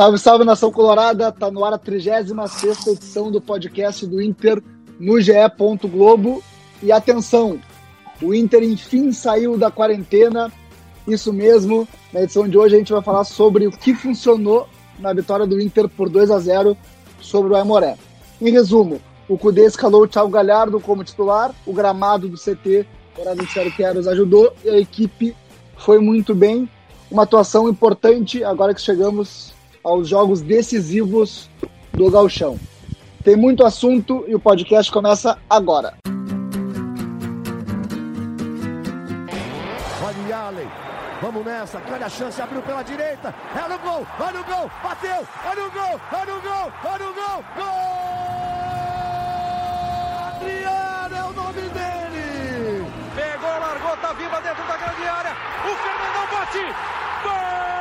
Salve, salve nação colorada! Tá no ar a 36 edição do podcast do Inter no GE. Globo. E atenção, o Inter enfim saiu da quarentena. Isso mesmo, na edição de hoje a gente vai falar sobre o que funcionou na vitória do Inter por 2 a 0 sobre o Aimoré. Em resumo, o Cudê escalou o Thiago Galhardo como titular, o gramado do CT, Horácio Sério Queros, ajudou e a equipe foi muito bem. Uma atuação importante agora que chegamos aos jogos decisivos do Galchão. Tem muito assunto e o podcast começa agora. Olha Allen, vamos nessa, olha a chance, abriu pela direita, é no gol, olha o gol, bateu, olha o gol, olha o gol, olha o gol, gol! Adriano é o nome dele! Pegou, largou, tá viva dentro da grande área, o Fernandão bate, Faz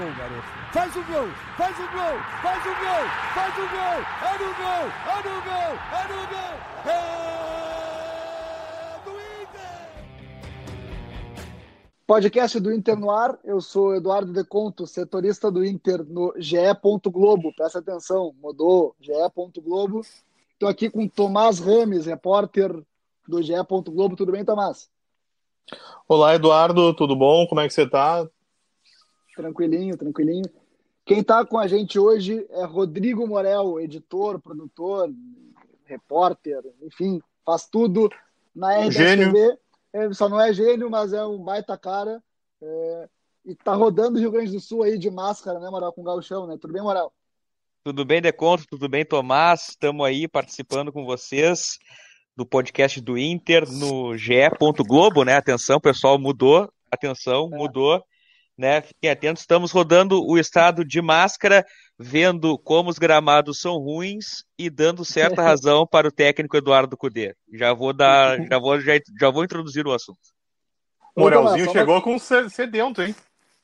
gol, garoto. Faz o gol, faz o gol, faz o gol, faz o gol. É no gol, é no gol, é no gol. É do Inter. Podcast do Inter no ar. Eu sou Eduardo Deconto, setorista do Inter no GE. Globo. Presta atenção, mudou. GE. Globo. Estou aqui com Tomás Rames, repórter do GE. Globo. Tudo bem, Tomás? Olá, Eduardo, tudo bom? Como é que você está? Tranquilinho, tranquilinho. Quem está com a gente hoje é Rodrigo Morel, editor, produtor, repórter, enfim, faz tudo na RBTV. É, só não é gênio, mas é um baita cara. É, e tá rodando o Rio Grande do Sul aí de máscara, né, Morel, com o gauchão, né? Tudo bem, Morel? Tudo bem, Deconto? Tudo bem, Tomás? Estamos aí participando com vocês do podcast do Inter no GE. Globo, né? Atenção, pessoal, mudou. Atenção, é. mudou né? Fiquem atentos, estamos rodando o estado de máscara, vendo como os gramados são ruins e dando certa razão para o técnico Eduardo Cudê. Já vou dar, já vou, já, já vou introduzir o assunto. O Morelzinho chegou uma... com sedento, hein?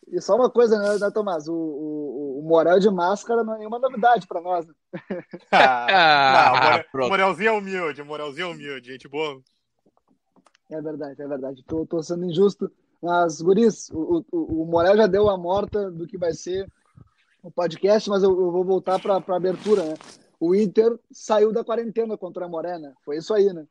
E só uma coisa, né, né Tomás? O, o, o Morel de máscara não é nenhuma novidade para nós. Né? ah, não, o Morelzinho é humilde, Morelzinho é humilde, gente boa. É verdade, é verdade. Tô, tô sendo injusto. Mas, Guris, o, o, o Morel já deu a morta do que vai ser o podcast, mas eu, eu vou voltar para a abertura, né? O Inter saiu da quarentena contra a Moré, né? Foi isso aí, né?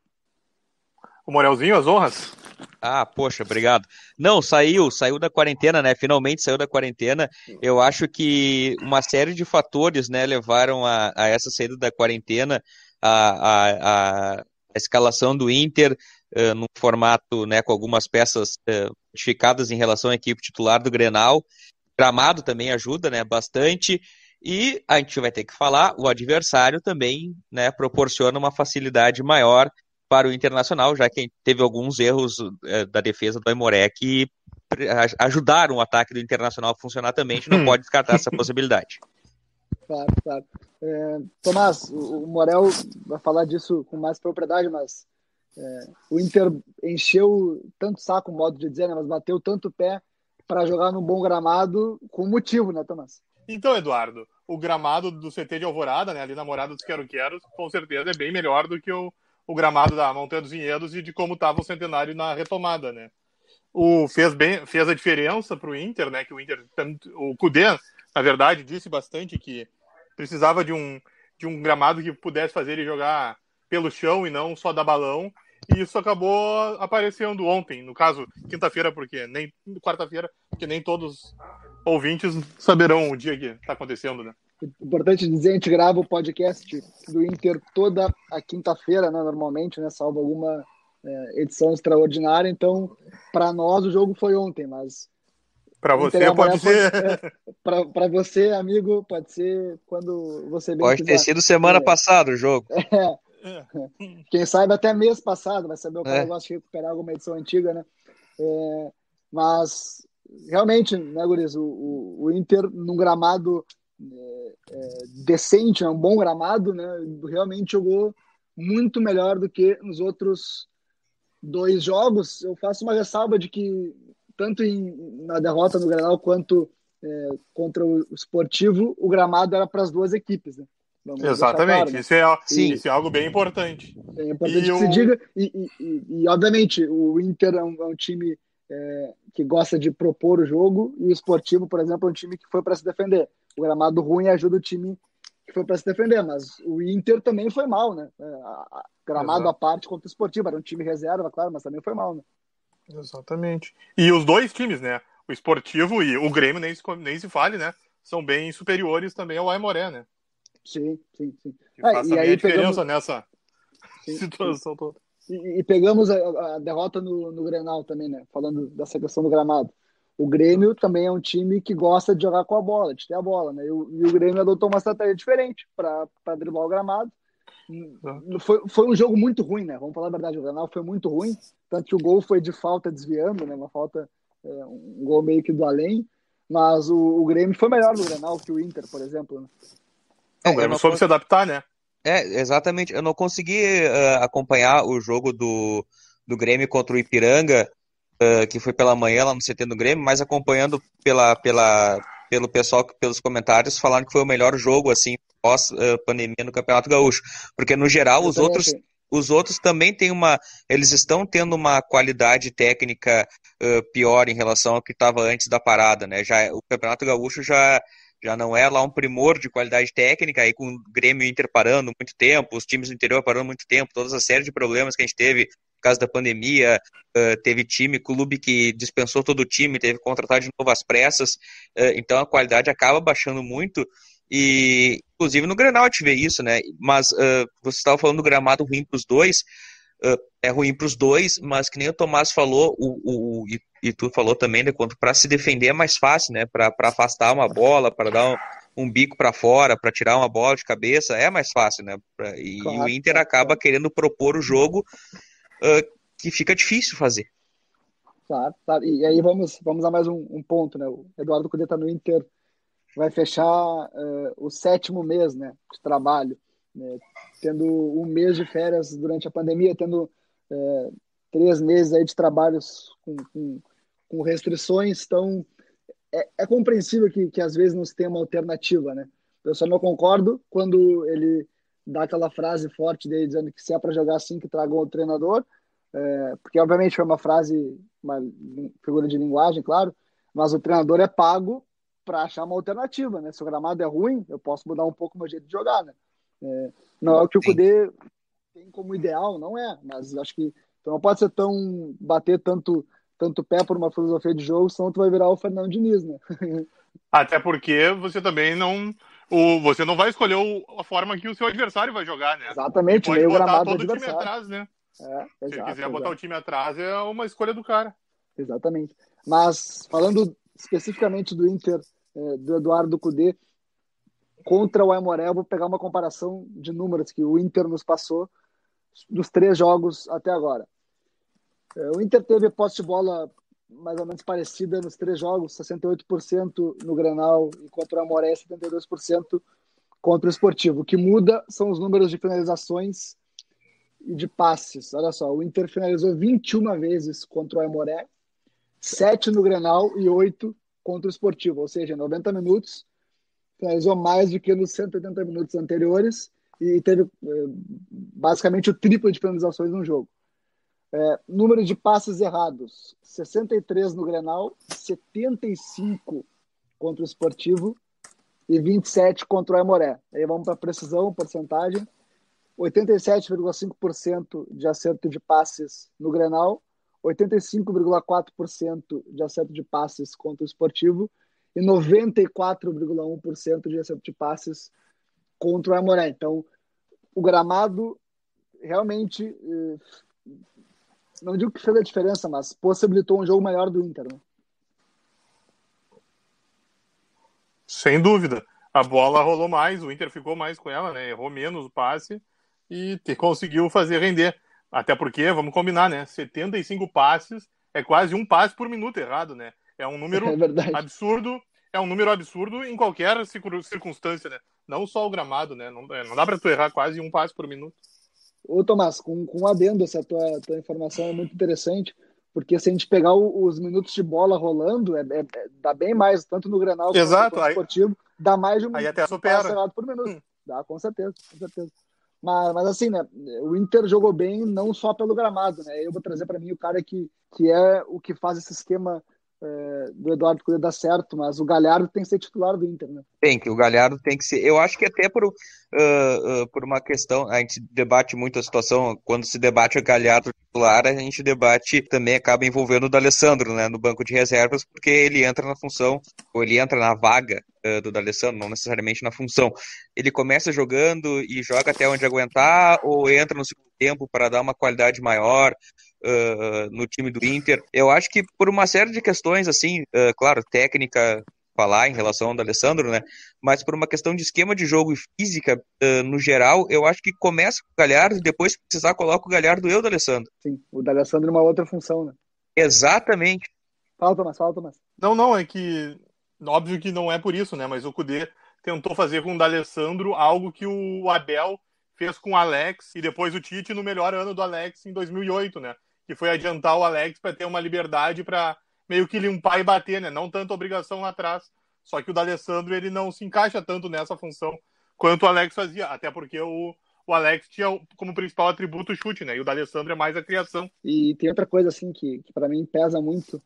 O Morelzinho, as honras? Ah, poxa, obrigado. Não, saiu, saiu da quarentena, né? Finalmente saiu da quarentena. Eu acho que uma série de fatores, né, levaram a, a essa saída da quarentena, a, a, a escalação do Inter, uh, num formato, né, com algumas peças uh, modificadas em relação à equipe titular do Grenal. Gramado também ajuda, né, bastante. E a gente vai ter que falar, o adversário também, né, proporciona uma facilidade maior para o Internacional, já que teve alguns erros é, da defesa do Aimoré que ajudaram o ataque do Internacional a funcionar também, a gente não pode descartar essa possibilidade. Claro, claro. É, Tomás, o Morel vai falar disso com mais propriedade, mas é, o Inter encheu tanto saco, modo de dizer, né, mas bateu tanto pé para jogar num bom gramado com motivo, né, Tomás? Então, Eduardo, o gramado do CT de Alvorada, né, ali na Morada dos Quero-Queros, com certeza é bem melhor do que o, o gramado da Montanha dos Vinhedos e de como estava o Centenário na retomada, né? O, fez, bem, fez a diferença para o Inter, né, que o Inter, o Cudê, na verdade, disse bastante que precisava de um, de um gramado que pudesse fazer ele jogar pelo chão e não só dar balão, e isso acabou aparecendo ontem, no caso, quinta-feira, porque nem quarta-feira, porque nem todos ouvintes saberão o dia que está acontecendo, né? Importante dizer, a gente grava o podcast do Inter toda a quinta-feira, né, normalmente, né, salvo alguma é, edição extraordinária. Então, para nós o jogo foi ontem, mas para você pode ser. É, para você, amigo, pode ser quando você bem Pode quiser. ter sido semana é. passada o jogo. É. Quem sabe até mês passado, vai saber o cara é. gosta de recuperar alguma edição antiga, né? É, mas realmente, né, Guris, o, o, o Inter num gramado é, é, decente, né, um bom gramado, né? Realmente jogou muito melhor do que nos outros dois jogos. Eu faço uma ressalva de que tanto em, na derrota no Granal quanto é, contra o Esportivo, o gramado era para as duas equipes, né? Vamos Exatamente, claro, né? isso, é, isso é algo bem importante. É importante e que o... se diga, e, e, e, obviamente o Inter é um, é um, time é, que gosta de propor o jogo, e o esportivo, por exemplo, é um time que foi para se defender. O gramado ruim ajuda o time que foi para se defender, mas o Inter também foi mal, né? É, a, gramado Exato. à parte contra o esportivo, era um time reserva, claro, mas também foi mal, né? Exatamente. E os dois times, né? O esportivo e o Grêmio, nem se, nem se fale, né? São bem superiores também ao Aimoré, né? Sim, sim, sim. Que faz e aí a diferença pegamos... nessa sim, situação sim. toda. E, e, pegamos a, a derrota no, no Grenal também, né? Falando dessa questão do gramado. O Grêmio também é um time que gosta de jogar com a bola, de ter a bola, né? E o, e o Grêmio adotou uma estratégia diferente para driblar o gramado. Foi, foi um jogo muito ruim, né? Vamos falar a verdade, o Grenal foi muito ruim, tanto que o gol foi de falta desviando, né? Uma falta, é, um gol meio que do além. Mas o, o Grêmio foi melhor no Grenal que o Inter, por exemplo. Né? É, o Grêmio soube se adaptar, né? É, exatamente. Eu não consegui uh, acompanhar o jogo do, do Grêmio contra o Ipiranga, uh, que foi pela manhã lá no CT do Grêmio, mas acompanhando pela, pela, pelo pessoal, pelos comentários, falaram que foi o melhor jogo, assim, pós-pandemia uh, no Campeonato Gaúcho. Porque, no geral, os outros, os outros também têm uma. Eles estão tendo uma qualidade técnica uh, pior em relação ao que estava antes da parada, né? Já, o Campeonato Gaúcho já já não é lá um primor de qualidade técnica, aí com o Grêmio Inter parando muito tempo, os times do interior parando muito tempo, todas a série de problemas que a gente teve por causa da pandemia, teve time, clube que dispensou todo o time, teve que contratar de novo as pressas, então a qualidade acaba baixando muito, e inclusive no Grenal a gente vê isso, né, mas você estava falando do gramado ruim para os dois, é ruim para os dois, mas que nem o Tomás falou, o, o, e tu falou também, né, quanto para se defender é mais fácil, né, para afastar uma bola, para dar um, um bico para fora, para tirar uma bola de cabeça, é mais fácil, né, pra, e, claro, o Inter acaba querendo propor o jogo uh, que fica difícil fazer. Claro, claro, e aí vamos, vamos a mais um, um ponto, né, o Eduardo Cudê tá no Inter, vai fechar uh, o sétimo mês, né, de trabalho, né, tendo um mês de férias durante a pandemia, tendo uh, três meses aí de trabalhos com, com, com restrições, então é, é, compreensível que, que às vezes não se tenha uma alternativa, né? Eu só não concordo quando ele dá aquela frase forte dele dizendo que se é para jogar assim que tragam o treinador, é, porque obviamente foi uma frase, uma figura de linguagem, claro, mas o treinador é pago para achar uma alternativa, né? Se o gramado é ruim, eu posso mudar um pouco o meu jeito de jogar, né? É, não é o que o Cudê tem como ideal, não é, mas acho que então não pode ser tão bater tanto tanto pé por uma filosofia de jogo, senão tu vai virar o Fernando Diniz, né? Até porque você também não o, você não vai escolher o, a forma que o seu adversário vai jogar, né? Exatamente, pode botar todo o time atrás, né? É, exato, Se quiser botar o time atrás, é uma escolha do cara. Exatamente. Mas falando especificamente do Inter, é, do Eduardo Cudê, contra o Aimoré, eu vou pegar uma comparação de números que o Inter nos passou dos três jogos até agora. É, o Inter teve posse de bola mais ou menos parecida nos três jogos, 68% no Granal e contra o Amoré 72% contra o Esportivo. O que muda são os números de finalizações e de passes. Olha só, o Inter finalizou 21 vezes contra o Amoré, 7 no Granal e 8 contra o Esportivo, ou seja, 90 minutos, finalizou mais do que nos 180 minutos anteriores e teve é, basicamente o triplo de finalizações no jogo. É, número de passes errados: 63 no Grenal, 75 contra o Esportivo e 27 contra o Aimoré. Aí vamos para precisão, porcentagem: 87,5% de acerto de passes no Grenal, 85,4% de acerto de passes contra o Esportivo e 94,1% de acerto de passes contra o Aimoré. Então, o gramado realmente eh, não digo que fez a diferença, mas possibilitou um jogo maior do Inter. Né? Sem dúvida. A bola rolou mais, o Inter ficou mais com ela, né? Errou menos o passe e conseguiu fazer render. Até porque, vamos combinar, né? 75 passes é quase um passe por minuto errado, né? É um número é absurdo, é um número absurdo em qualquer circunstância, né? Não só o gramado, né? Não, é, não dá para tu errar quase um passe por minuto. Ô, Tomás, com, com um adendo, essa tua, tua informação é muito interessante, porque se a gente pegar o, os minutos de bola rolando, é, é, é, dá bem mais, tanto no Grenal quanto no esportivo, dá mais de um aí até supera. por minuto. Hum. Dá, com certeza, com certeza. Mas, mas assim, né? O Inter jogou bem não só pelo gramado, né? Eu vou trazer para mim o cara que, que é o que faz esse esquema é, do Eduardo Cudê dar certo, mas o Galhardo tem que ser titular do Inter, né? Tem que, o Galhardo tem que ser. Eu acho que até por, uh, uh, por uma questão, a gente debate muito a situação, quando se debate o Galhardo titular, a gente debate também acaba envolvendo o D'Alessandro, né, no banco de reservas, porque ele entra na função, ou ele entra na vaga uh, do D'Alessandro, não necessariamente na função. Ele começa jogando e joga até onde aguentar, ou entra no segundo tempo para dar uma qualidade maior, uh, no time do Inter. Eu acho que por uma série de questões, assim, uh, claro, técnica, falar em relação ao Alessandro, né? Mas por uma questão de esquema de jogo e física, uh, no geral, eu acho que começa com o Galhardo e depois, se precisar, coloca o Galhardo e o Alessandro. Sim, o D'Alessandro numa outra função, né? Exatamente. Fala, Tomás, fala, Tomás. Não, não, é que óbvio que não é por isso, né? Mas o Cudê tentou fazer com o D'Alessandro algo que o Abel fez com o Alex e depois o Tite no melhor ano do Alex em 2008, né? Que foi adiantar o Alex para ter uma liberdade para meio que limpar e bater, né? Não tanto obrigação lá atrás. Só que o D'Alessandro ele não se encaixa tanto nessa função quanto o Alex fazia, até porque o, o Alex tinha como principal atributo o chute, né? E o D'Alessandro é mais a criação. E tem outra coisa assim que, que para mim pesa muito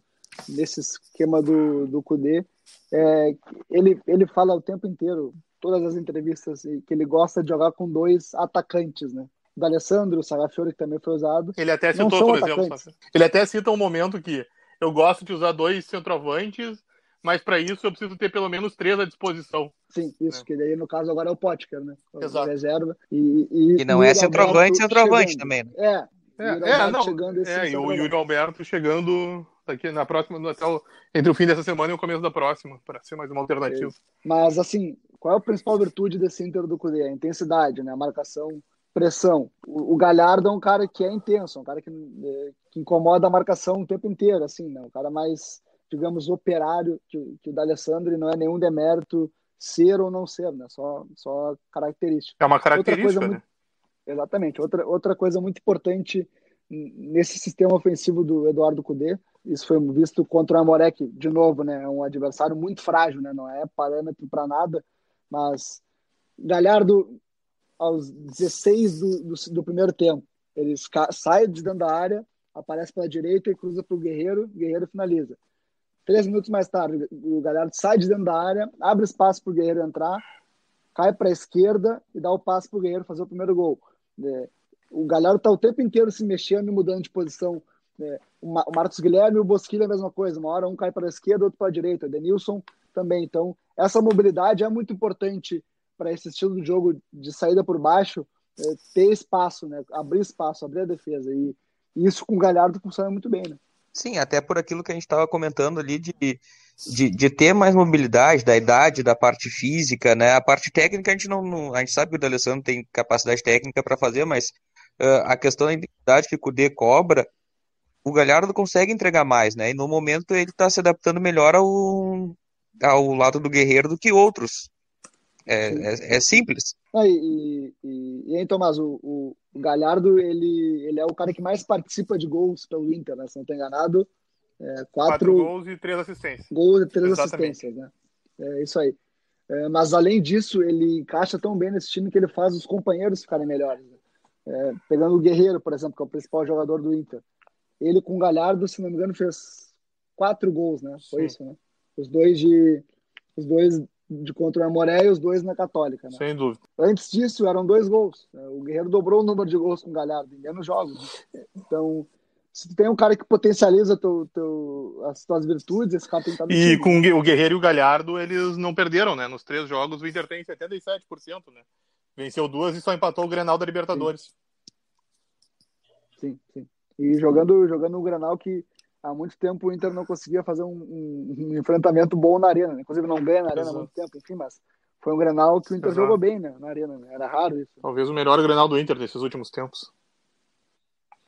nesse esquema do do Cudê, é, ele ele fala o tempo inteiro, todas as entrevistas que ele gosta de jogar com dois atacantes, né? Do Alessandro, o Sarafiori, que também foi usado. Ele até citou, por exemplo, ele até cita um momento que eu gosto de usar dois centroavantes, mas para isso eu preciso ter pelo menos três à disposição. Sim, isso, é. que daí no caso agora é o Potker, né? O Exato. Reserva. E, e, e não é centroavante, centroavante também, né? É. É, é, não, chegando é e o Yuri Alberto chegando daqui na próxima, até o, entre o fim dessa semana e o começo da próxima, para ser mais uma alternativa. Mas, assim, qual é a principal virtude desse Inter do Cudê? A intensidade, né? A marcação pressão. O, o, Galhardo é um cara que é intenso, um cara que, é, que incomoda a marcação o tempo inteiro, assim, né? Um cara mais, digamos, operário que, que o D'Alessandro e não é nenhum demérito ser ou não ser, né? Só, só característica. É uma característica, né? Muito, exatamente. Outra, outra coisa muito importante nesse sistema ofensivo do Eduardo Cudê, isso foi visto contra o Amorek, de novo, né? É um adversário muito frágil, né? Não é parâmetro para nada, mas Galhardo aos 16 do, do, do primeiro tempo. Ele sai de dentro da área, aparece pela direita e cruza para o Guerreiro, Guerreiro finaliza. Três minutos mais tarde, o Galhardo sai de dentro da área, abre espaço para o Guerreiro entrar, cai para a esquerda e dá o passe para o Guerreiro fazer o primeiro gol. É, o Galhardo está o tempo inteiro se mexendo e mudando de posição. É, o Marcos Guilherme e o Bosquilha é a mesma coisa. Uma hora um cai para a esquerda, outro para a direita. Denilson também. Então, essa mobilidade é muito importante para esse estilo de jogo de saída por baixo, é, ter espaço, né? abrir espaço, abrir a defesa. E, e isso com o Galhardo funciona muito bem. Né? Sim, até por aquilo que a gente estava comentando ali de, de, de, ter mais mobilidade, da idade, da parte física, né? A parte técnica a gente não, não a gente sabe que o D'Alessandro tem capacidade técnica para fazer, mas uh, a questão da identidade que o Cudê cobra, o Galhardo consegue entregar mais, né? E no momento ele está se adaptando melhor ao, ao lado do Guerreiro do que outros é, é, é simples. Ah, e, e, e, aí, Tomás, o, o, Galhardo, ele, ele é o cara que mais participa de gols pelo Inter, né? Se não estou enganado. É, quatro, quatro, gols e três assistências. Gols e três Exatamente. assistências, né? É isso aí. É, mas além disso, ele encaixa tão bem nesse time que ele faz os companheiros ficarem melhores. Né? É, pegando o Guerreiro, por exemplo, que é o principal jogador do Inter. Ele com o Galhardo, se não me engano, fez quatro gols, né? Foi Sim. isso, né? Os dois de. Os dois de contra o Amoré e os dois na Católica. Né? Sem dúvida. Antes disso, eram dois gols. O Guerreiro dobrou o número de gols com o Galhardo em menos jogos. Então, se tu tem um cara que potencializa teu, teu, as tuas virtudes, esse cara tem que estar E com o Guerreiro e o Galhardo, eles não perderam, né? Nos três jogos, o Inter tem 77%, né? Venceu duas e só empatou o Grenal da Libertadores. Sim, sim. sim. E jogando, jogando o Grenal que há muito tempo o Inter não conseguia fazer um, um, um enfrentamento bom na arena, né? inclusive não ganha na arena Exato. há muito tempo, enfim, mas foi um Grenal que o Inter Exato. jogou bem né, na arena, né? era raro isso. Talvez o melhor Grenal do Inter desses últimos tempos.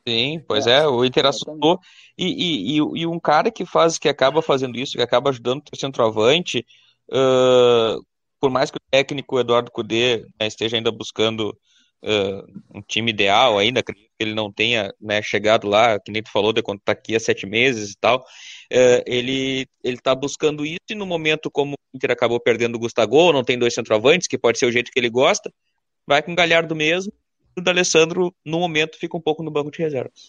Sim, pois é, é o Inter assustou. E, e, e, um cara que faz, que acaba fazendo isso, que acaba ajudando o centroavante, uh, por mais que o técnico Eduardo Cudê né, esteja ainda buscando uh, um time ideal ainda, acredito que ele não tenha né, chegado lá, que nem tu falou, de quando tá aqui há sete meses e tal, uh, ele ele tá buscando isso e no momento como o Inter acabou perdendo o Gustavo, não tem dois centroavantes, que pode ser o jeito que ele gosta, vai com o Galhardo mesmo o D'Alessandro, no momento, fica um pouco no banco de reservas.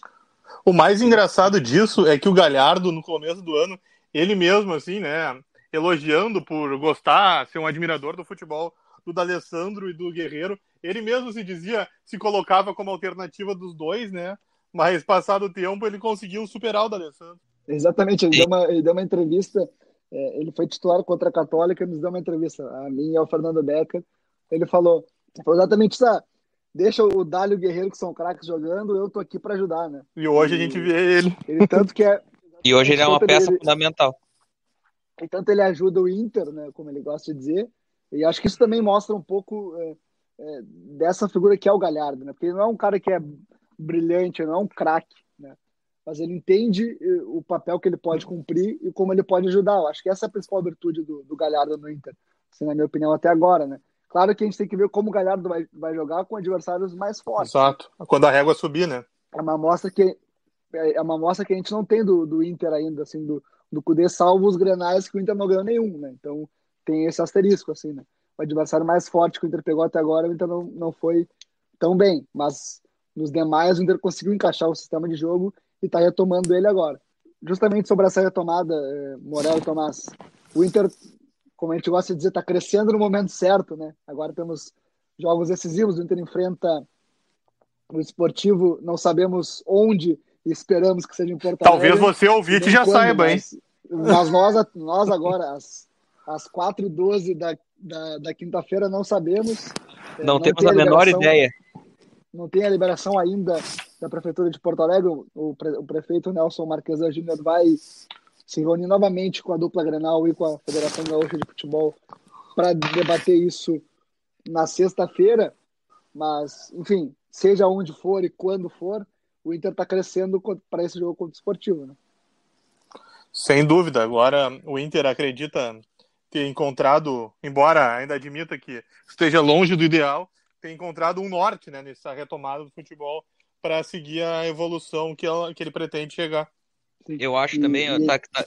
O mais engraçado disso é que o Galhardo, no começo do ano, ele mesmo, assim, né, elogiando por gostar, ser um admirador do futebol do D'Alessandro e do Guerreiro, ele mesmo se dizia, se colocava como alternativa dos dois, né, mas passado o tempo ele conseguiu superar o D'Alessandro. Exatamente, ele deu uma, ele deu uma entrevista, é, ele foi titular contra a Católica e nos deu uma entrevista, a mim e ao Fernando Becker, ele falou, falou exatamente isso, ah, deixa o Dálio e o Guerreiro, que são craques, jogando, eu tô aqui para ajudar, né? E hoje e, a gente vê ele. ele tanto que é, e hoje ele é uma peça ele, fundamental. E tanto ele ajuda o Inter, né, como ele gosta de dizer, e acho que isso também mostra um pouco é, é, dessa figura que é o Galhardo, né? Porque ele não é um cara que é brilhante, não é um craque, né? Mas ele entende é, o papel que ele pode cumprir e como ele pode ajudar. Eu acho que essa é a principal virtude do, do Galhardo no Inter, assim, na minha opinião, até agora, né? Claro que a gente tem que ver como o Galhardo vai, vai jogar com adversários mais fortes. Exato. Quando a régua subir, né? É uma amostra que é uma amostra que a gente não tem do, do Inter ainda, assim, do, do Cudê, salvo os grenais que o Inter não ganhou nenhum, né? Então tem esse asterisco, assim, né? O adversário mais forte que o Inter pegou até agora, o Inter não, não foi tão bem, mas nos demais o Inter conseguiu encaixar o sistema de jogo e está retomando ele agora. Justamente sobre essa retomada, eh, Morel e Tomás, o Inter como a gente gosta de dizer, está crescendo no momento certo, né? Agora temos jogos decisivos, o Inter enfrenta o esportivo, não sabemos onde e esperamos que seja em Porto Talvez você ouvinte já quando, saiba, hein? Mas, nós, nós agora, às, às 4h12 da, da, da quinta-feira, não sabemos. Não, não temos a, a menor ideia. Não tem a liberação ainda da Prefeitura de Porto Alegre. O, pre, o prefeito Nelson Marquesa Júnior vai se reunir novamente com a dupla Grenal e com a Federação Gaúcha de Futebol para debater isso na sexta-feira. Mas, enfim, seja onde for e quando for, o Inter está crescendo para esse jogo contra o esportivo. Né? Sem dúvida. Agora, o Inter acredita ter encontrado, embora ainda admita que esteja longe do ideal, ter encontrado um norte né, nessa retomada do futebol para seguir a evolução que, ela, que ele pretende chegar. Eu acho também, e, tá, tá,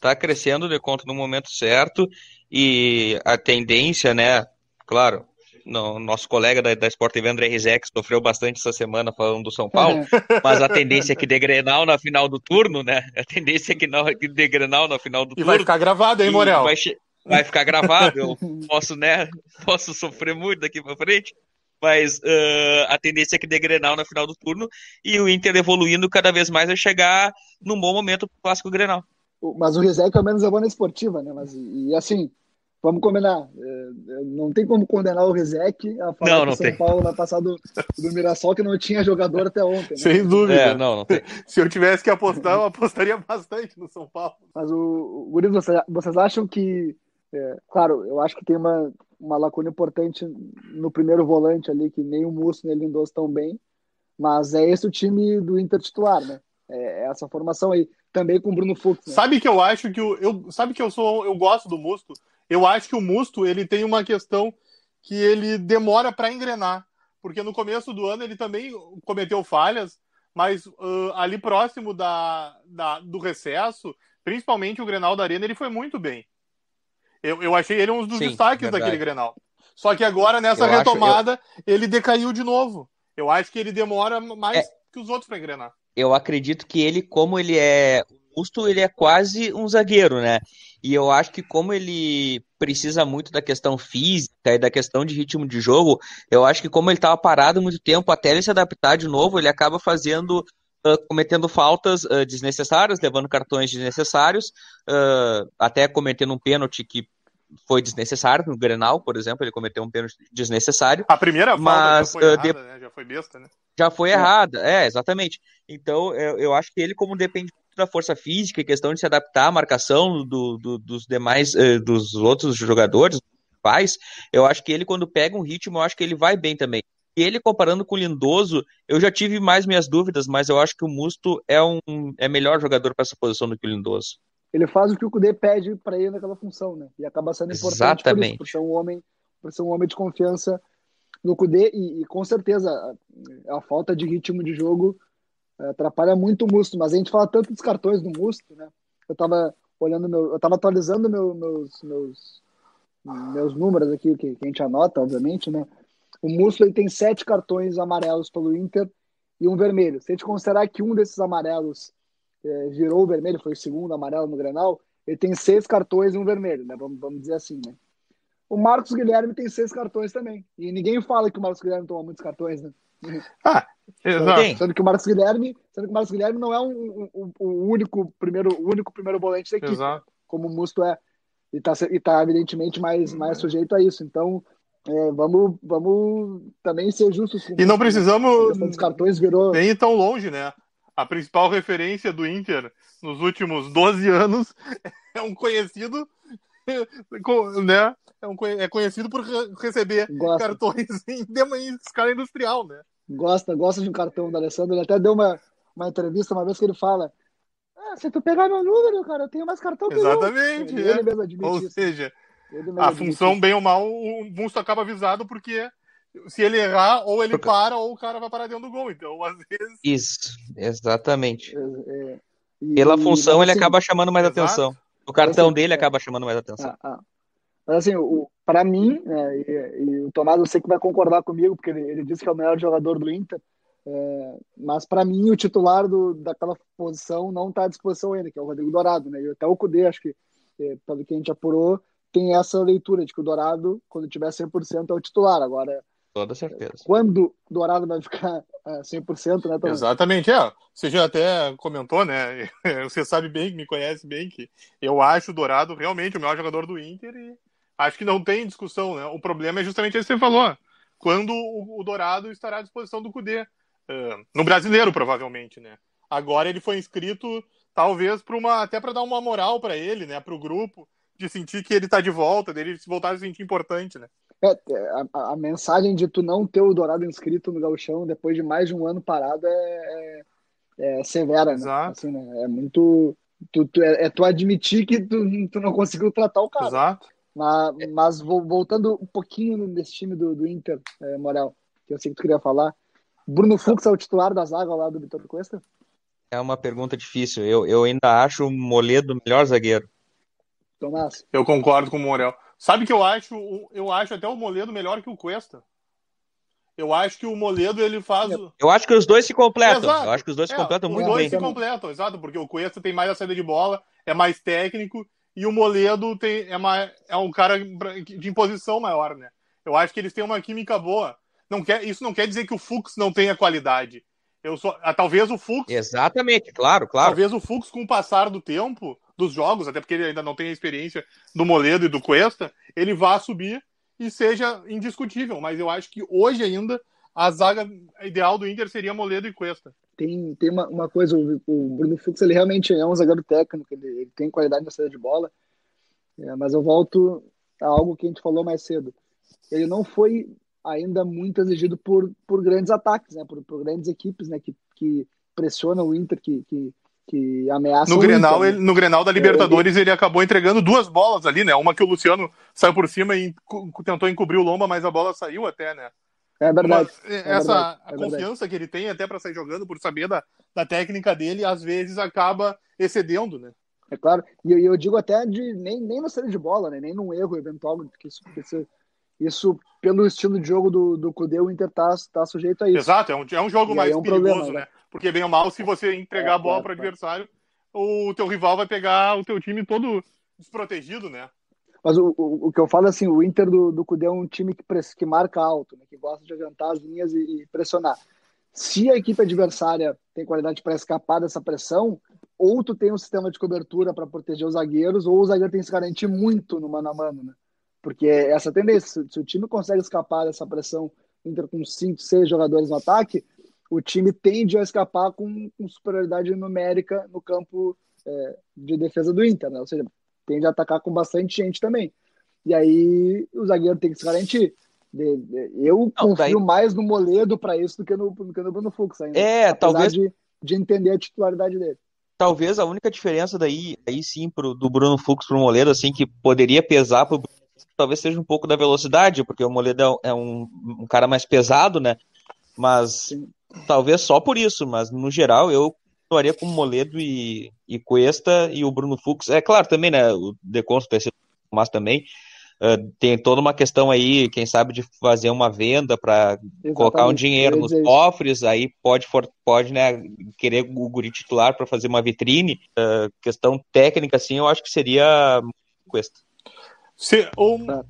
tá crescendo de conta no momento certo e a tendência, né, claro, no, nosso colega da, da Sport TV, André Rizek, sofreu bastante essa semana falando do São Paulo, mas a tendência é que dê Grenal na final do turno, né? A tendência é que, não, que dê Grenal na final do e turno. E vai ficar gravado, hein, Morel? Vai, vai, ficar gravado, eu posso, né? Posso sofrer muito daqui pra frente, mas uh, a tendência é que dê Grenal na final do turno e o Inter evoluindo cada vez mais a chegar num bom momento pro clássico Grenal. Mas o Rizek ao menos é bom na esportiva, né? Mas, e assim, vamos combinar, é, não tem como condenar o Rizek a falar não, não São tem. Paulo vai passar do, do Mirassol que não tinha jogador até ontem. Né? Sem dúvida. É, não, não Se eu tivesse que apostar, eu apostaria bastante no São Paulo. Mas o, o vocês, vocês acham que, é, claro, eu acho que tem uma uma lacuna importante no primeiro volante ali, que nem o Musso nem o Lindoso estão bem. Mas é esse o time do Inter titular, né? É essa formação aí. Também com o Bruno Fux. Né? Sabe que eu acho que o, eu sabe que eu sou eu gosto do Musto. Eu acho que o Musto ele tem uma questão que ele demora para engrenar, porque no começo do ano ele também cometeu falhas, mas uh, ali próximo da, da, do recesso, principalmente o Grenal da Arena, ele foi muito bem. Eu, eu achei ele um dos Sim, destaques verdade. daquele Grenal. Só que agora, nessa eu retomada, acho, eu... ele decaiu de novo. Eu acho que ele demora mais é, que os outros para engrenar. Eu acredito que ele, como ele é Augusto, ele é quase um zagueiro, né? E eu acho que como ele precisa muito da questão física e da questão de ritmo de jogo, eu acho que como ele estava parado muito tempo, até ele se adaptar de novo, ele acaba fazendo Uh, cometendo faltas uh, desnecessárias, levando cartões desnecessários, uh, até cometendo um pênalti que foi desnecessário no Grenal, por exemplo, ele cometeu um pênalti desnecessário. A primeira mas, falta já foi errada, de... né? já foi besta, né? Já foi é. errada, é, exatamente. Então, eu, eu acho que ele, como depende da força física, questão de se adaptar à marcação do, do, dos demais, dos outros jogadores, pais, eu acho que ele, quando pega um ritmo, eu acho que ele vai bem também. E ele comparando com o Lindoso, eu já tive mais minhas dúvidas, mas eu acho que o Musto é um é melhor jogador para essa posição do que o Lindoso. Ele faz o que o Cudê pede para ele naquela função, né? E acaba sendo importante Exatamente. por, isso, por ser um homem, por ser um homem de confiança no Cudê e, e com certeza a, a, falta de ritmo de jogo é, atrapalha muito o Musto, mas a gente fala tanto dos cartões do Musto, né? Eu tava olhando meu, eu tava atualizando meu, meus, meus meus números aqui que, que a gente anota, obviamente, né? O Musso tem sete cartões amarelos pelo Inter e um vermelho. Se a gente considerar que um desses amarelos é, virou o vermelho, foi o segundo amarelo no Grenal, ele tem seis cartões e um vermelho, né? Vamos, vamos dizer assim, né? O Marcos Guilherme tem seis cartões também. E ninguém fala que o Marcos Guilherme toma muitos cartões, né? Ah, exato. Sendo que o Marcos Guilherme, sendo que o Marcos Guilherme não é um, um, um, o único primeiro, o único primeiro volante da equipe, Exato. como o Musto é. E tá, e tá evidentemente mais, mais sujeito a isso. Então, é, vamos, vamos também ser justos. Com E não precisamos os cartões virou. nem tão longe, né? A principal referência do Inter nos últimos 12 anos é um conhecido, né? É, um, é conhecido por re- receber Gosta. cartões em, em escala industrial, né? gosta, gosta de um cartão do Alessandro. Ele até deu uma, uma entrevista uma vez que ele fala: ah, se tu pegar meu número, cara, eu tenho mais cartão que eu. Exatamente. Ele, ele é. mesmo admite Ou isso. seja, a função, bem ou mal, o Musto acaba avisado porque se ele errar, ou ele para, ou o cara vai parar dentro do gol. Então, às vezes. Isso, exatamente. É, e- Pela função, ele assim, acaba chamando mais exato. atenção. O cartão Assim, dele é. acaba chamando mais atenção. Ah, ah. Mas assim, o, pra mim, né, e, e o Tomás eu sei que vai concordar comigo, porque ele, ele disse que é o melhor jogador do Inter, é, mas pra mim o titular do, daquela posição não tá à disposição ainda, que é o Rodrigo Dourado, né? E até o Cudê, acho que, é, pelo que a gente apurou, tem essa leitura de que o Dourado, quando tiver 100%, é o titular. Agora, Toda certeza. quando o Dourado vai ficar é, 100%, né, Tomás? Exatamente, é. Você já até comentou, né? Você sabe bem, me conhece bem, que eu acho o Dourado realmente o melhor jogador do Inter e acho que não tem discussão, né? O problema é justamente esse que você falou. Quando o, Dourado estará à disposição do Cudê. Ah, no brasileiro, provavelmente, né? Agora ele foi inscrito, talvez, para uma. até para dar uma moral para ele, né? Para o grupo, de sentir que ele está de volta, dele se voltar a se sentir importante, né? É, é, a, a- mensagem de tu não ter o Dourado inscrito no Gauchão depois de mais de um ano parado é, é, é severa, né? Exato. Assim, né? É muito. Tu, tu- é, é tu admitir que tu, tu não conseguiu tratar o cara. Exato. Mas, mas vo- voltando um pouquinho nesse time do, do Inter, é, Morel, que eu sei que tu queria falar. Bruno Fux é o titular da zaga lá do Vitor Cuesta? É uma pergunta difícil. Eu, eu ainda acho o Moledo o melhor zagueiro. Tomás? Eu concordo com o Morel. Sabe que eu acho, eu acho até o Moledo melhor que o Cuesta. Eu acho que o Moledo ele faz. Eu acho que os dois se completam. Exato. Eu acho que os dois se É, completam os muito dois bem. se completam, exato, porque o Cuesta tem mais a saída de bola, é mais técnico, e o Moledo tem, é, mais, é um cara de imposição maior, né? Eu acho que eles têm uma química boa. Não quer, isso não quer dizer que o Fux não tenha qualidade. Eu só, ah, talvez o Fux Exatamente, claro, claro. Talvez o Fux, com o passar do tempo, dos jogos, até porque ele ainda não tem a experiência do Moledo e do Cuesta, ele vá subir e seja indiscutível. Mas eu acho que hoje ainda a zaga ideal do Inter seria Moledo e Cuesta. Tem, tem uma, uma coisa, o, o Bruno Fux ele realmente é um zagueiro técnico, ele, ele tem qualidade na saída de bola, é, mas eu volto a algo que a gente falou mais cedo. Ele não foi ainda muito exigido por, por grandes ataques, né, por, por grandes equipes né, que, que pressionam o Inter, que, que, que ameaçam No o Grenal, Inter, né? ele- no Grenal da Libertadores, ele acabou entregando duas bolas ali, né? Uma que o Luciano saiu por cima e tentou encobrir o Lomba, mas a bola saiu até, né? É verdade. É essa verdade, é confiança que ele tem até para sair jogando, por saber da, da técnica dele, às vezes acaba excedendo, né? É claro. E eu, eu digo até de nem, nem na saída de bola, né? nem num erro eventual, porque isso, porque isso, isso, pelo estilo de jogo do, do Cudê, o Inter tá, tá sujeito a isso. Exato, é um, é um jogo E mais é um perigoso, problema, né? Porque bem ou mal, se você entregar É, a bola claro, para o claro. adversário, o teu rival vai pegar o teu time todo desprotegido, né? Mas o, o, o que eu falo é assim, o Inter do, do Cudê é um time que, press- que marca alto, né? que gosta de adiantar as linhas e, e pressionar. Se a equipe adversária tem qualidade para escapar dessa pressão, ou tu tem um sistema de cobertura para proteger os zagueiros, ou o zagueiro tem que se garantir muito no mano a mano, né? Porque é essa tendência. Se, o time consegue escapar dessa pressão, Inter com cinco, seis jogadores no ataque, o time tende a escapar com, com superioridade numérica no campo é, de defesa do Inter, né? Ou seja, tende a atacar com bastante gente também. E aí o zagueiro tem que se garantir. Eu Não, confio daí- mais no Moledo para isso do que no, do que no Bruno Fux ainda. É, talvez- de, de entender a titularidade dele. Talvez a única diferença daí, aí sim, pro, do Bruno Fux pro Moledo, assim, que poderia pesar pro Bruno talvez seja um pouco da velocidade, porque o Moledo é um- um, cara mais pesado, né? Mas talvez só por isso, mas no geral eu estaria com o Moledo e, e Cuesta e o Bruno Fux. É claro também, né? O sido mas também. Uh, tem toda uma questão aí, quem sabe, de fazer uma venda para colocar um dinheiro nos cofres, aí pode, pode né, querer o guri titular para fazer uma vitrine. Uh, questão técnica, assim, eu acho que seria questa. Se, o, Não,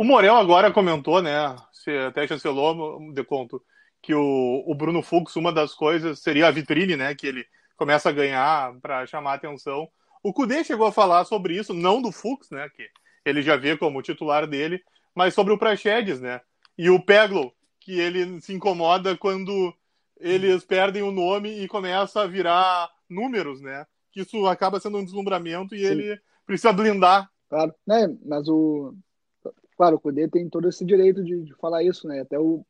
o Morel agora comentou, né? Se até chancelou de conto que o, o Bruno Fux, uma das coisas seria a vitrine, né? Que ele começa a ganhar para chamar atenção. O Kudê chegou a falar sobre isso, não do Fux, né? Que ele já vê como titular dele, mas sobre o Praxedes, né? E o Peglo, que ele se incomoda quando eles perdem o nome e começa a virar números, né? Que isso acaba sendo um deslumbramento e Sim. ele precisa blindar Claro, né? Mas o. Claro, o Cudê tem todo esse direito de, de falar isso, né? Até o,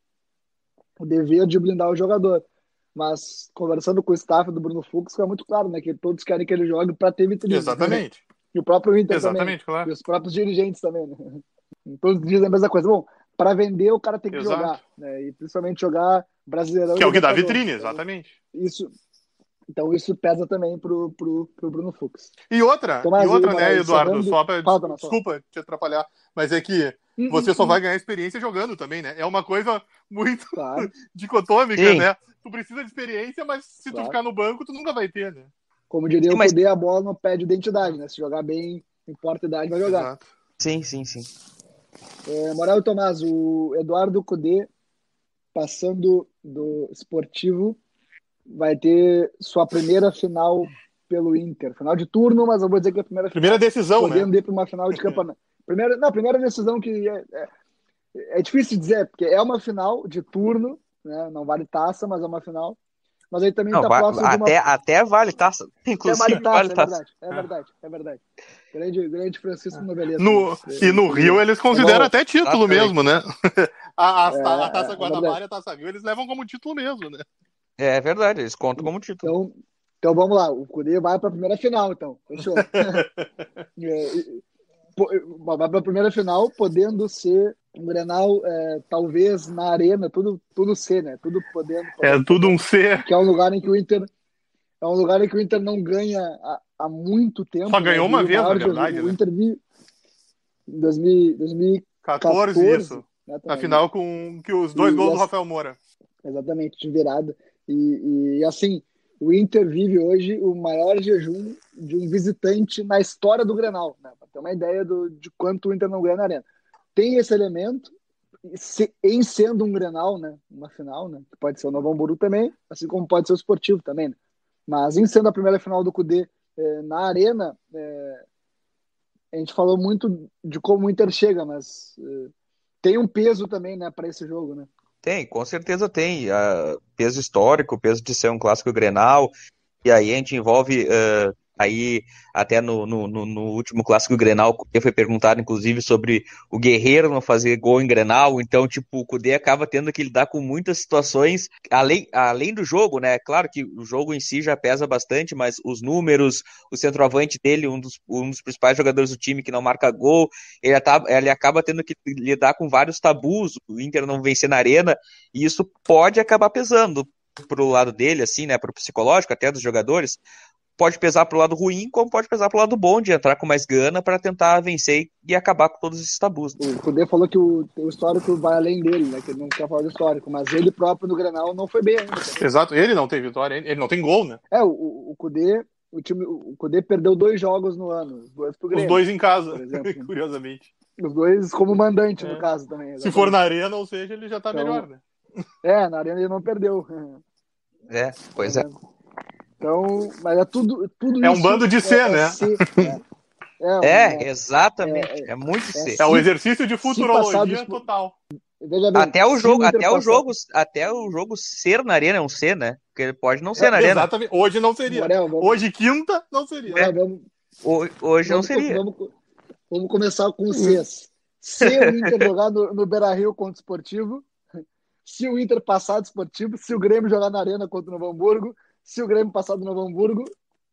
o dever de blindar o jogador. Mas conversando com o staff do Bruno Fux, fica muito claro, né? Que todos querem que ele jogue para ter vitrine. Exatamente. Né? E o próprio Inter Exatamente, também. claro. E os próprios dirigentes também, né? Todos dizem a mesma coisa. Bom, para vender o cara tem que Exato. jogar, né? E principalmente jogar brasileirão. Que é o que dá vitrine, exatamente. Isso, então isso pesa também pro, pro, pro Bruno Fux. E outra, Tomás, e outra, né, Eduardo, só pra, Fala, desculpa te atrapalhar, mas é que hum, você hum, só hum. vai ganhar experiência jogando também, né? É uma coisa muito claro. dicotômica, Sim. né? Tu precisa de experiência, mas se claro. tu ficar no banco, tu nunca vai ter, né? Como diria o mas... Poder, a bola não pede identidade, né? Se jogar bem, importa idade, vai jogar. Exato. Sim, sim, sim. É, Moral e Tomás, o Eduardo Cudê passando do esportivo vai ter sua primeira final pelo Inter. Final de turno, mas eu vou dizer que é a primeira Primeira final, decisão, podendo né? ir para uma final de campeonato. primeira, não, primeira decisão que é, é, é, difícil dizer, porque é uma final de turno, né? Não vale taça, mas é uma final. Mas aí também está próximo até, de uma... até vale taça, inclusive. Até vale taça, vale é, taça. Verdade, é verdade, é verdade. Grande, grande Francisco Noveleta. No, e no Rio eles consideram é até título mesmo, né? a, a, a, a Taça é, Guanabara e a Taça Rio eles levam como título mesmo, né? É verdade, eles contam como título. Então, então vamos lá, o Cudê vai para a primeira final, então. Fechou. é, vai para a primeira final, podendo ser um Grenal, é, talvez na arena, tudo, tudo ser, né? Tudo podendo. É tudo um ser. Que é um lugar em que o Inter. É um lugar em que o Inter não ganha há, há muito tempo. Só ganhou né? uma vez, na verdade. O né? Inter viu em 2014, isso. Na final com que os dois e gols do Rafael Moura. Exatamente, de virada. E, e, assim, o Inter vive hoje o maior jejum de um visitante na história do Grenal, né? para ter uma ideia do, de quanto o Inter não ganha na arena. Tem esse elemento, se, em sendo um Grenal, né? uma final, né? que pode ser o Novo Hamburgo também, assim como pode ser o Esportivo também. Né? Mas em sendo a primeira final do CUDE é, na arena, é, a gente falou muito de como o Inter chega, mas é, tem um peso também né, para esse jogo. Né? Tem, com certeza tem. Uh, peso histórico, peso de ser um clássico Grenal. E aí a gente envolve uh, Aí, até no, no, no, último clássico Grenal, o Cudê foi perguntado, inclusive, sobre o Guerreiro não fazer gol em Grenal. Então, tipo, o Cudê acaba tendo que lidar com muitas situações, além, além do jogo, né? Claro que o jogo em si já pesa bastante, mas os números, o centroavante dele, um dos, um dos principais jogadores do time que não marca gol, ele, tá, ele acaba tendo que lidar com vários tabus, o Inter não vencer na arena, e isso pode acabar pesando pro lado dele, assim, né, pro psicológico até dos jogadores, pode pesar pro lado ruim, como pode pesar pro lado bom, de entrar com mais gana para tentar vencer e acabar com todos esses tabus. O Cudê falou que o, o, histórico vai além dele, né? Que ele não quer falar do histórico, mas ele próprio no Grenal não foi bem ainda. Exato, ele não tem vitória, ele não tem gol, né? É, o, o Cudê, o time, o Cudê perdeu dois jogos no ano, os dois pro Grêmio, Os dois em casa, curiosamente. Os dois como mandante, é. no caso, também. Exatamente. Se for na arena, ou seja, ele já tá então, melhor, né? É, na arena ele não perdeu. É, pois é. Então, mas é tudo, tudo é um bando de ser, é, né? Ser, é. É, é, exatamente. É, é muito é ser. É o exercício de futurologia total. Bem, até o jogo, até o jogo, até o jogo ser na arena é um ser, né? Porque ele pode não ser na arena. Exatamente. Hoje não seria. Morel, vamos... Hoje quinta não seria. Morel, vamos... Hoje vamos, não seria. Vamos, vamos começar com o Cs. Se o Inter jogar no, no Beira Rio contra o Esportivo, se o Inter passar do Esportivo, se o Grêmio jogar na Arena contra o Novo Hamburgo, se o Grêmio passar do Novo Hamburgo,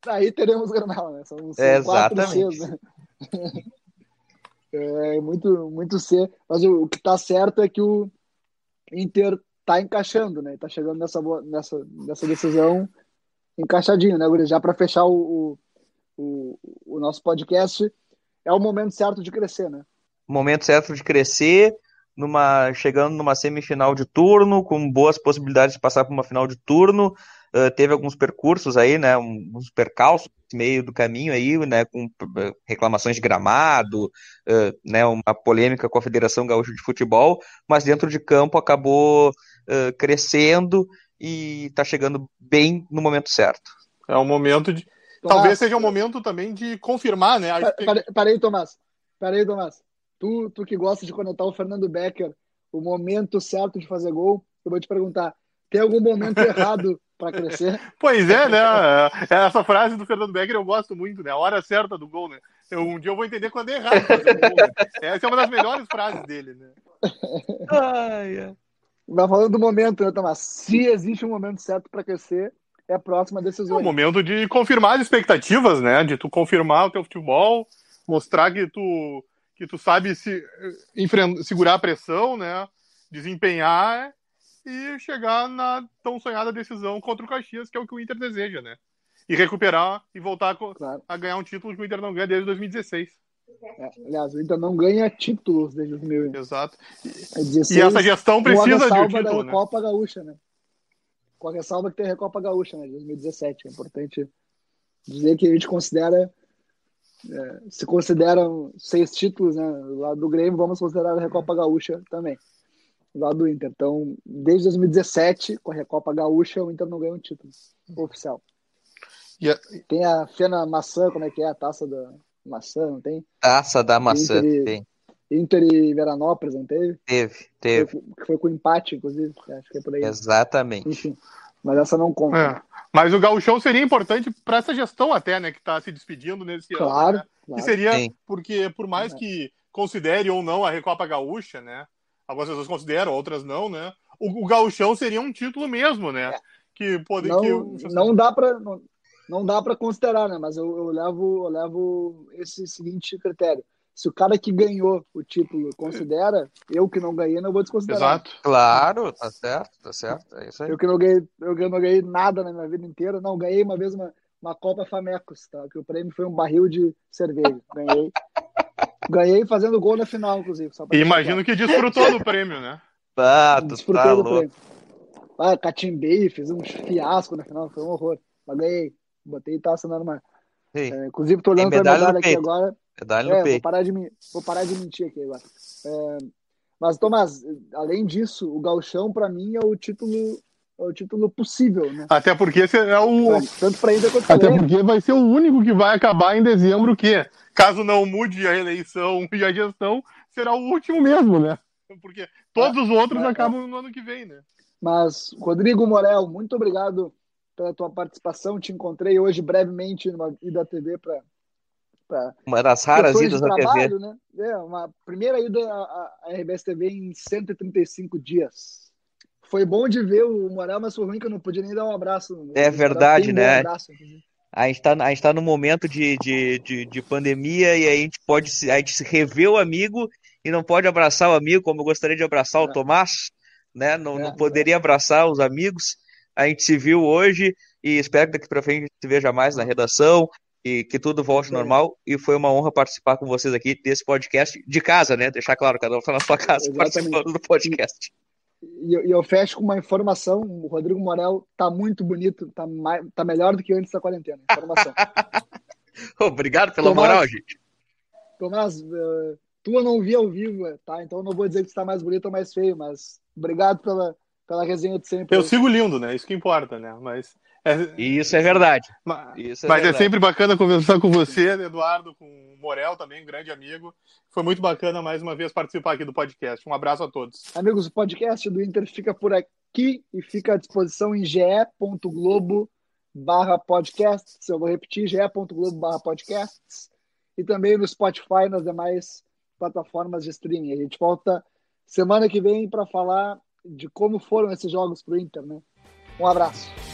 aí teremos Granal, né? São, são Exatamente. Cs, né? É muito, muito C. Mas o, o que está certo é que o Inter está encaixando, né? Está chegando nessa, nessa, nessa decisão encaixadinho, né, Guri? Já para fechar o, o, o, nosso podcast, é o momento certo de crescer, né? momento certo de crescer, numa chegando numa semifinal de turno, com boas possibilidades de passar para uma final de turno. Uh, teve alguns percursos aí, né, uns percalços meio do caminho aí, né, com reclamações de gramado, uh, né, uma polêmica com a Federação Gaúcha de Futebol, mas dentro de campo acabou uh, crescendo e está chegando bem no momento certo. É um momento de. Tomás, Talvez seja um momento também de confirmar, né? Parei, parei, Tomás. Parei, Tomás. Tu, tu que gosta de conectar o Fernando Becker, o momento certo de fazer gol, eu vou te perguntar: tem algum momento errado para crescer? Pois é, né? Essa frase do Fernando Becker eu gosto muito, né? A hora certa do gol, né? Eu, um dia eu vou entender quando é errado fazer gol. Né? Essa é uma das melhores frases dele, né? Ai, é. Vai falando do momento, né, Tomás? Se existe um momento certo para crescer, é a próxima decisão. É o momento de confirmar as expectativas, né? De tu confirmar o teu futebol, mostrar que tu que tu sabe se segurar a pressão, né? Desempenhar e chegar na tão sonhada decisão contra o Caxias, que é o que o Inter deseja, né? E recuperar e voltar a, claro. a ganhar um título que o Inter não ganha desde 2016. É, aliás, o Inter não ganha títulos desde 2000. Exato. E, é 16, e essa gestão precisa de um título, da né? Copa Gaúcha, né? com a ressalva que tem a Recopa Gaúcha, né, de 2017. É importante dizer que a gente considera, é, se consideram seis títulos, né, lá do Grêmio, vamos considerar a Recopa Gaúcha também, lá do Inter. Então, desde 2017, com a Recopa Gaúcha, o Inter não ganha um título oficial. Yeah. Tem a Fena Maçã, como é que é? A taça da maçã, não tem? Taça da maçã, Inter, tem. Inter e Veranópolis, não teve? Teve, teve. Foi, foi com empate, inclusive, acho que é por aí. Exatamente. Enfim, mas essa não conta. É. Mas o gauchão seria importante para essa gestão até, né, que está se despedindo nesse claro, ano. Né? Claro. Que seria, Sim. porque por mais é. que considere ou não a Recopa Gaúcha, né, algumas pessoas consideram, outras não, né, o, o gauchão seria um título mesmo, né, é. que pode... Não, que... não dá para... Não, não dá para considerar, né? Mas eu, eu, levo, eu levo esse seguinte critério se o cara que ganhou o título considera, eu que não ganhei, não vou desconsiderar. Exato. Claro, tá certo, tá certo. É isso aí. Eu que não ganhei, eu que não ganhei nada na minha vida inteira. Não, ganhei uma vez uma, uma Copa Famecos, tá? Que o prêmio foi um barril de cerveja. Ganhei. ganhei fazendo gol na final, inclusive. E imagino que desfrutou do prêmio, né? Ah, desfrutou tá do louco. prêmio. Ah, catimbei, fiz um fiasco na final, foi um horror. Mas ganhei. Botei taça na uma. É, inclusive, tô olhando pra medalha aqui agora. Medalha é, no Vou parar, de, vou parar de mentir aqui agora. É, mas, Tomás, além disso, o Galchão, para mim, é o título é o título possível, né? Até porque esse é o. Tanto para Inter quanto Até porque vai ser o único que vai acabar em dezembro, que, caso não mude a eleição e a gestão, será o último mesmo, né? Porque todos é, os outros é, acabam no ano que vem, né? Mas, Rodrigo Morel, muito obrigado pela tua participação. Te encontrei hoje brevemente numa ida TV para uma das raras idas à TV. Né? É, uma primeira ida à, RBS TV em 135 dias. Foi bom de ver o Morel, mas foi ruim que eu não podia nem dar um abraço. É verdade, né? Um abraço, a gente está a gente tá no momento de, de, de, de, pandemia e a gente pode a gente se rever o amigo e não pode abraçar o amigo como eu gostaria de abraçar é. o Tomás, né? Não, é, não poderia é. abraçar os amigos. A gente se viu hoje e espero que daqui para frente a gente se veja mais na redação e que tudo volte normal. E foi uma honra participar com vocês aqui desse podcast de casa, né? Deixar claro, cada um está na sua casa Exatamente. participando do podcast. E eu, eu, fecho com uma informação: o Rodrigo Morel tá muito bonito, tá, mais, tá melhor do que antes da quarentena. Informação. Obrigado pela Tomás, moral, gente. Tomás, uh, tu eu não vi ao vivo, tá? Então não vou dizer que está mais bonito ou mais feio, mas obrigado pela, pela resenha de sempre. Eu sigo lindo, né? Isso que importa, né? Mas é, isso é verdade. Mas, Isso é, mas é verdade. é sempre bacana conversar com você, Eduardo, com o Morel também, um grande amigo. Foi muito bacana mais uma vez participar aqui do podcast. Um abraço a todos. Amigos, o podcast do Inter fica por aqui e fica à disposição em ge.globo barra podcasts. Eu vou repetir, ge.globo barra podcasts. E também no Spotify e nas demais plataformas de streaming. A gente volta semana que vem para falar de como foram esses jogos para o Inter, né? Um abraço.